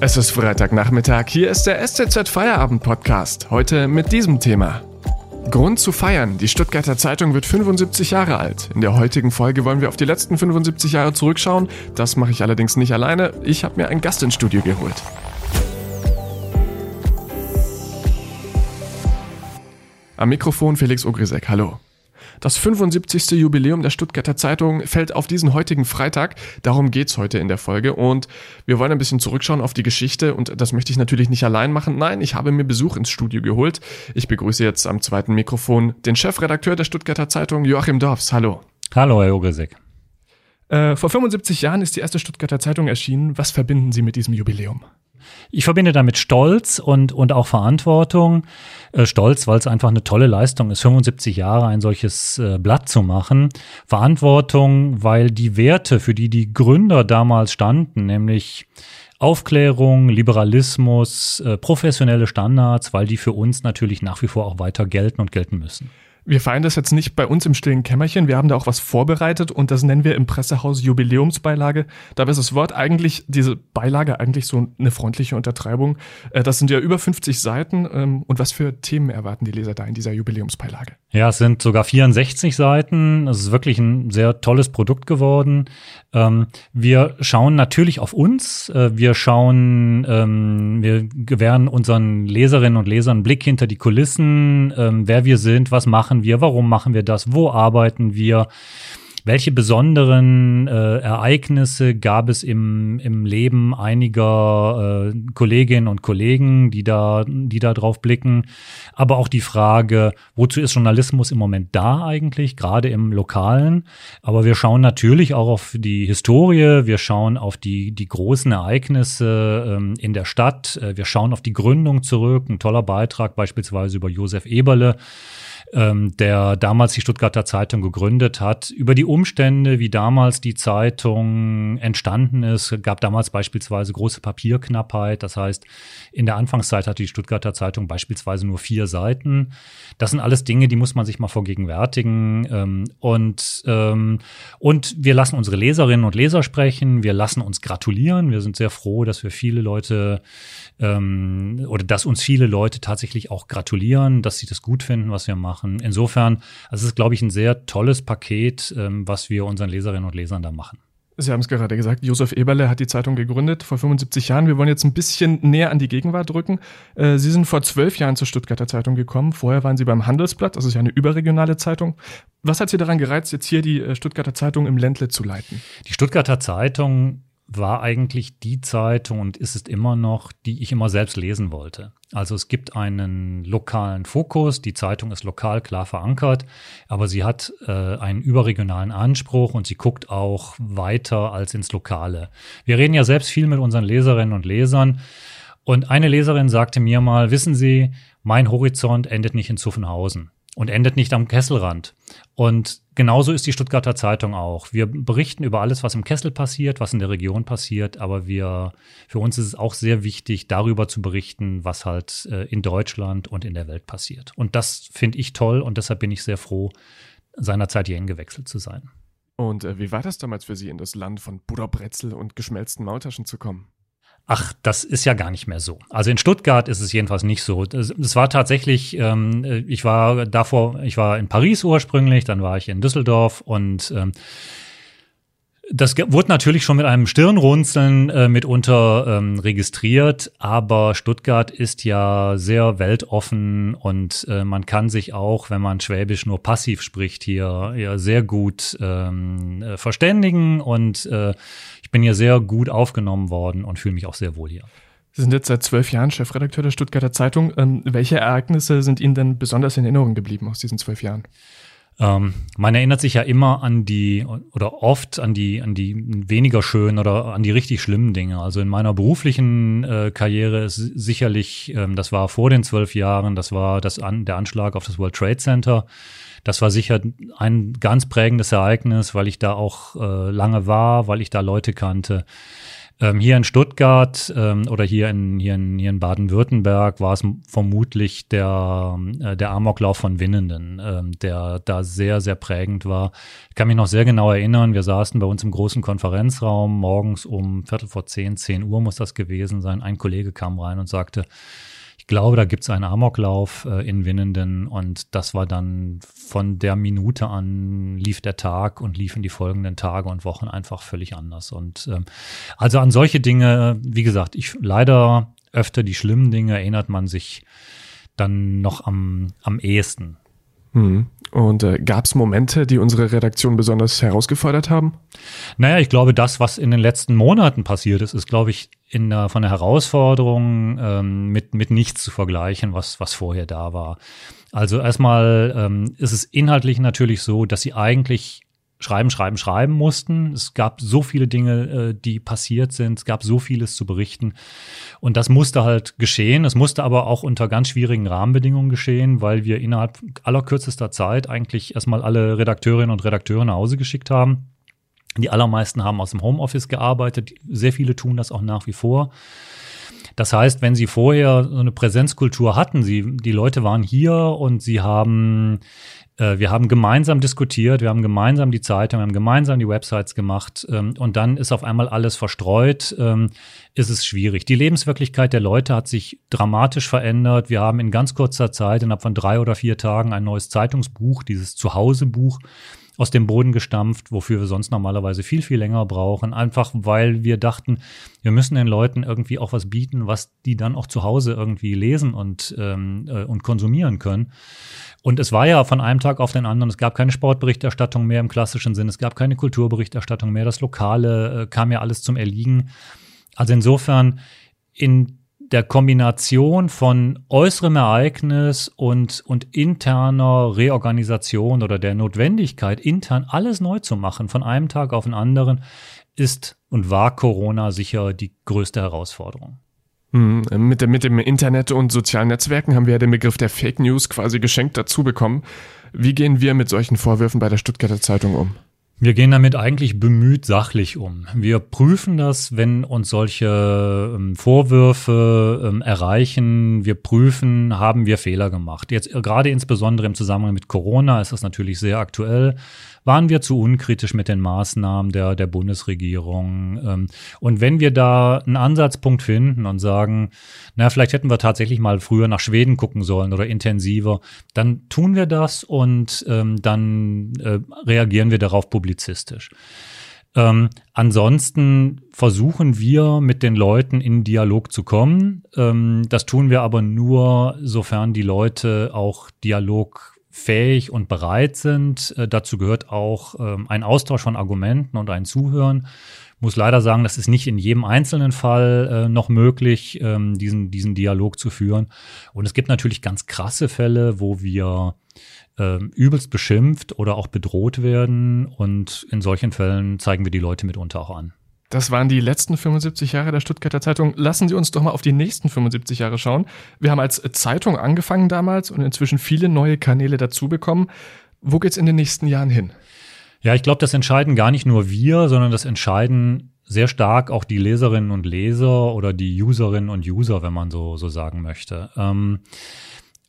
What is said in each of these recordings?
Es ist Freitagnachmittag, hier ist der STZ Feierabend Podcast. Heute mit diesem Thema. Grund zu feiern. Die Stuttgarter Zeitung wird 75 Jahre alt. In der heutigen Folge wollen wir auf die letzten 75 Jahre zurückschauen. Das mache ich allerdings nicht alleine. Ich habe mir einen Gast ins Studio geholt. Am Mikrofon Felix Ogrisek. Hallo. Das 75. Jubiläum der Stuttgarter Zeitung fällt auf diesen heutigen Freitag. Darum geht's heute in der Folge. Und wir wollen ein bisschen zurückschauen auf die Geschichte. Und das möchte ich natürlich nicht allein machen. Nein, ich habe mir Besuch ins Studio geholt. Ich begrüße jetzt am zweiten Mikrofon den Chefredakteur der Stuttgarter Zeitung, Joachim Dorfs. Hallo. Hallo, Herr Ogresek. Äh, vor 75 Jahren ist die erste Stuttgarter Zeitung erschienen. Was verbinden Sie mit diesem Jubiläum? Ich verbinde damit Stolz und, und auch Verantwortung. Äh, Stolz, weil es einfach eine tolle Leistung ist, 75 Jahre ein solches äh, Blatt zu machen. Verantwortung, weil die Werte, für die die Gründer damals standen, nämlich Aufklärung, Liberalismus, äh, professionelle Standards, weil die für uns natürlich nach wie vor auch weiter gelten und gelten müssen. Wir feiern das jetzt nicht bei uns im stillen Kämmerchen. Wir haben da auch was vorbereitet und das nennen wir im Pressehaus Jubiläumsbeilage. Dabei ist das Wort eigentlich, diese Beilage eigentlich so eine freundliche Untertreibung. Äh, das sind ja über 50 Seiten. Ähm, und was für Themen erwarten die Leser da in dieser Jubiläumsbeilage? Ja, es sind sogar 64 Seiten. Es ist wirklich ein sehr tolles Produkt geworden. Ähm, wir schauen natürlich auf uns. Äh, wir schauen, ähm, wir gewähren unseren Leserinnen und Lesern einen Blick hinter die Kulissen, wer wir sind, was machen wir, warum machen wir das, wo arbeiten wir, welche besonderen äh, Ereignisse gab es im, im Leben einiger äh, Kolleginnen und Kollegen, die da, die da drauf blicken? Aber auch die Frage, wozu ist Journalismus im Moment da eigentlich, gerade im Lokalen? Aber wir schauen natürlich auch auf die Historie, wir schauen auf die, die großen Ereignisse ähm, in der Stadt, äh, wir schauen auf die Gründung zurück, ein toller Beitrag beispielsweise über Josef Eberle ähm, der damals die Stuttgarter Zeitung gegründet hat, über die Umstände, wie damals die Zeitung entstanden ist. Gab damals beispielsweise große Papierknappheit. Das heißt, in der Anfangszeit hatte die Stuttgarter Zeitung beispielsweise nur vier Seiten. Das sind alles Dinge, die muss man sich mal vergegenwärtigen. Ähm, und, ähm, und wir lassen unsere Leserinnen und Leser sprechen. Wir lassen uns gratulieren. Wir sind sehr froh, dass wir viele Leute ähm, oder dass uns viele Leute tatsächlich auch gratulieren, dass sie das gut finden, was wir machen. Insofern, also es ist, glaube ich, ein sehr tolles Paket, ähm, was wir unseren Leserinnen und Lesern da machen. Sie haben es gerade gesagt, Josef Eberle hat die Zeitung gegründet vor 75 Jahren. Wir wollen jetzt ein bisschen näher an die Gegenwart drücken. Äh, Sie sind vor zwölf Jahren zur Stuttgarter Zeitung gekommen. Vorher waren Sie beim Handelsblatt, das ist ja eine überregionale Zeitung. Was hat Sie daran gereizt, jetzt hier die äh, Stuttgarter Zeitung im Ländle zu leiten? Die Stuttgarter Zeitung war eigentlich die Zeitung und ist es immer noch, die ich immer selbst lesen wollte. Also es gibt einen lokalen Fokus, die Zeitung ist lokal klar verankert, aber sie hat äh, einen überregionalen Anspruch und sie guckt auch weiter als ins Lokale. Wir reden ja selbst viel mit unseren Leserinnen und Lesern und eine Leserin sagte mir mal, wissen Sie, mein Horizont endet nicht in Zuffenhausen und endet nicht am Kesselrand. Und genauso ist die Stuttgarter Zeitung auch. Wir berichten über alles, was im Kessel passiert, was in der Region passiert, aber wir, für uns ist es auch sehr wichtig, darüber zu berichten, was halt äh, in Deutschland und in der Welt passiert. Und das finde ich toll und deshalb bin ich sehr froh, seinerzeit hierhin gewechselt zu sein. Und äh, wie war das damals für Sie, in das Land von Butterbrezel und geschmelzten Maultaschen zu kommen? Ach, das ist ja gar nicht mehr so. Also in Stuttgart ist es jedenfalls nicht so. Es war tatsächlich, ähm, ich war davor, ich war in Paris ursprünglich, dann war ich in Düsseldorf und ähm, das wurde natürlich schon mit einem Stirnrunzeln äh, mitunter ähm, registriert, aber Stuttgart ist ja sehr weltoffen und äh, man kann sich auch, wenn man Schwäbisch nur passiv spricht, hier ja sehr gut ähm, äh, verständigen und äh, ich bin hier sehr gut aufgenommen worden und fühle mich auch sehr wohl hier. Sie sind jetzt seit zwölf Jahren Chefredakteur der Stuttgarter Zeitung. Ähm, welche Ereignisse sind Ihnen denn besonders in Erinnerung geblieben aus diesen zwölf Jahren? Ähm, man erinnert sich ja immer an die oder oft an die an die weniger schönen oder an die richtig schlimmen Dinge. Also in meiner beruflichen äh, Karriere ist sicherlich, ähm, das war vor den zwölf Jahren, das war das an, der Anschlag auf das World Trade Center. Das war sicher ein ganz prägendes Ereignis, weil ich da auch äh, lange war, weil ich da Leute kannte. Ähm, hier in Stuttgart ähm, oder hier in, hier in, hier in Baden-Württemberg war es vermutlich der, äh, der Amoklauf von Winnenden, ähm, der da sehr, sehr prägend war. Ich kann mich noch sehr genau erinnern, wir saßen bei uns im großen Konferenzraum morgens um Viertel vor zehn, zehn Uhr muss das gewesen sein. Ein Kollege kam rein und sagte, glaube, da gibt es einen Amoklauf äh, in Winnenden und das war dann von der Minute an lief der Tag und liefen die folgenden Tage und Wochen einfach völlig anders. Und ähm, also an solche Dinge, wie gesagt, ich leider öfter die schlimmen Dinge erinnert man sich dann noch am, am ehesten. Mhm. Und äh, gab es Momente, die unsere Redaktion besonders herausgefordert haben? Naja, ich glaube, das, was in den letzten Monaten passiert ist, ist, glaube ich, in der, von der Herausforderung ähm, mit, mit nichts zu vergleichen, was, was vorher da war. Also erstmal ähm, ist es inhaltlich natürlich so, dass sie eigentlich schreiben, schreiben, schreiben mussten. Es gab so viele Dinge, äh, die passiert sind. Es gab so vieles zu berichten. Und das musste halt geschehen. Es musste aber auch unter ganz schwierigen Rahmenbedingungen geschehen, weil wir innerhalb aller kürzester Zeit eigentlich erstmal alle Redakteurinnen und Redakteure nach Hause geschickt haben. Die allermeisten haben aus dem Homeoffice gearbeitet. Sehr viele tun das auch nach wie vor. Das heißt, wenn Sie vorher so eine Präsenzkultur hatten, Sie, die Leute waren hier und Sie haben äh, wir haben gemeinsam diskutiert, wir haben gemeinsam die Zeitung, wir haben gemeinsam die Websites gemacht ähm, und dann ist auf einmal alles verstreut, ähm, ist es schwierig. Die Lebenswirklichkeit der Leute hat sich dramatisch verändert. Wir haben in ganz kurzer Zeit, innerhalb von drei oder vier Tagen, ein neues Zeitungsbuch, dieses Zuhausebuch, aus dem Boden gestampft, wofür wir sonst normalerweise viel, viel länger brauchen. Einfach weil wir dachten, wir müssen den Leuten irgendwie auch was bieten, was die dann auch zu Hause irgendwie lesen und, ähm, äh, und konsumieren können. Und es war ja von einem Tag auf den anderen, es gab keine Sportberichterstattung mehr im klassischen Sinn, es gab keine Kulturberichterstattung mehr, das Lokale äh, kam ja alles zum Erliegen. Also insofern in der Kombination von äußerem Ereignis und, und interner Reorganisation oder der Notwendigkeit, intern alles neu zu machen, von einem Tag auf den anderen, ist und war Corona sicher die größte Herausforderung. Mhm. Mit, mit dem Internet und sozialen Netzwerken haben wir ja den Begriff der Fake News quasi geschenkt dazu bekommen. Wie gehen wir mit solchen Vorwürfen bei der Stuttgarter Zeitung um? Wir gehen damit eigentlich bemüht sachlich um. Wir prüfen das, wenn uns solche ähm, Vorwürfe ähm, erreichen. Wir prüfen, haben wir Fehler gemacht. Jetzt äh, gerade insbesondere im Zusammenhang mit Corona ist das natürlich sehr aktuell waren wir zu unkritisch mit den Maßnahmen der, der Bundesregierung. Ähm, und wenn wir da einen Ansatzpunkt finden und sagen, na, vielleicht hätten wir tatsächlich mal früher nach Schweden gucken sollen oder intensiver, dann tun wir das und ähm, dann äh, reagieren wir darauf publizistisch. Ähm, ansonsten versuchen wir mit den Leuten in Dialog zu kommen. Ähm, das tun wir aber nur, sofern die Leute auch Dialog fähig und bereit sind. Äh, dazu gehört auch ähm, ein Austausch von Argumenten und ein Zuhören. Muss leider sagen, das ist nicht in jedem einzelnen Fall äh, noch möglich, ähm, diesen, diesen Dialog zu führen. Und es gibt natürlich ganz krasse Fälle, wo wir äh, übelst beschimpft oder auch bedroht werden. Und in solchen Fällen zeigen wir die Leute mitunter auch an. Das waren die letzten 75 Jahre der Stuttgarter Zeitung. Lassen Sie uns doch mal auf die nächsten 75 Jahre schauen. Wir haben als Zeitung angefangen damals und inzwischen viele neue Kanäle dazu bekommen. Wo geht's in den nächsten Jahren hin? Ja, ich glaube, das entscheiden gar nicht nur wir, sondern das entscheiden sehr stark auch die Leserinnen und Leser oder die Userinnen und User, wenn man so, so sagen möchte. Ähm,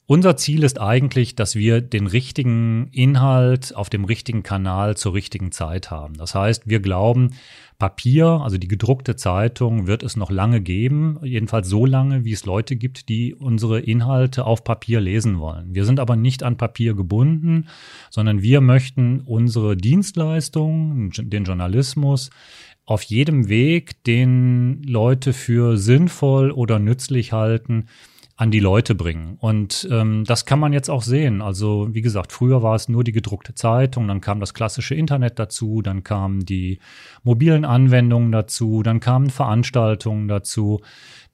unser Ziel ist eigentlich, dass wir den richtigen Inhalt auf dem richtigen Kanal zur richtigen Zeit haben. Das heißt, wir glauben, Papier, also die gedruckte Zeitung, wird es noch lange geben, jedenfalls so lange, wie es Leute gibt, die unsere Inhalte auf Papier lesen wollen. Wir sind aber nicht an Papier gebunden, sondern wir möchten unsere Dienstleistung, den Journalismus, auf jedem Weg, den Leute für sinnvoll oder nützlich halten, an die Leute bringen. Und ähm, das kann man jetzt auch sehen. Also wie gesagt, früher war es nur die gedruckte Zeitung, dann kam das klassische Internet dazu, dann kamen die mobilen Anwendungen dazu, dann kamen Veranstaltungen dazu,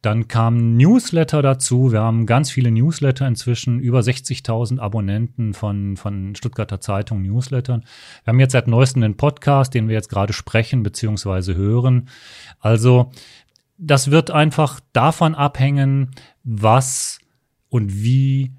dann kamen Newsletter dazu. Wir haben ganz viele Newsletter inzwischen, über 60.000 Abonnenten von, von Stuttgarter Zeitung Newslettern. Wir haben jetzt seit neuestem den Podcast, den wir jetzt gerade sprechen bzw. hören. Also das wird einfach davon abhängen, was und wie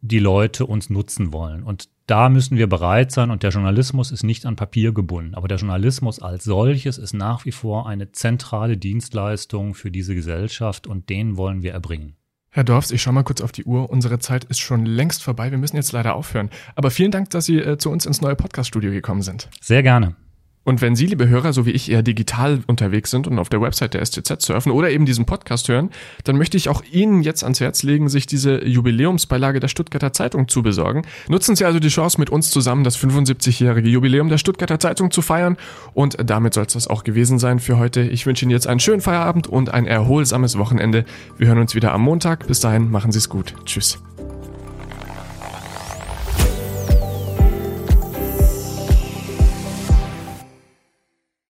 die Leute uns nutzen wollen. Und da müssen wir bereit sein und der Journalismus ist nicht an Papier gebunden. Aber der Journalismus als solches ist nach wie vor eine zentrale Dienstleistung für diese Gesellschaft und den wollen wir erbringen. Herr Dorfs, ich schaue mal kurz auf die Uhr. Unsere Zeit ist schon längst vorbei. Wir müssen jetzt leider aufhören. Aber vielen Dank, dass Sie äh, zu uns ins neue Podcaststudio gekommen sind. Sehr gerne. Und wenn Sie, liebe Hörer, so wie ich eher digital unterwegs sind und auf der Website der STZ surfen oder eben diesen Podcast hören, dann möchte ich auch Ihnen jetzt ans Herz legen, sich diese Jubiläumsbeilage der Stuttgarter Zeitung zu besorgen. Nutzen Sie also die Chance, mit uns zusammen das 75-jährige Jubiläum der Stuttgarter Zeitung zu feiern. Und damit soll es das auch gewesen sein für heute. Ich wünsche Ihnen jetzt einen schönen Feierabend und ein erholsames Wochenende. Wir hören uns wieder am Montag. Bis dahin, machen Sie es gut. Tschüss.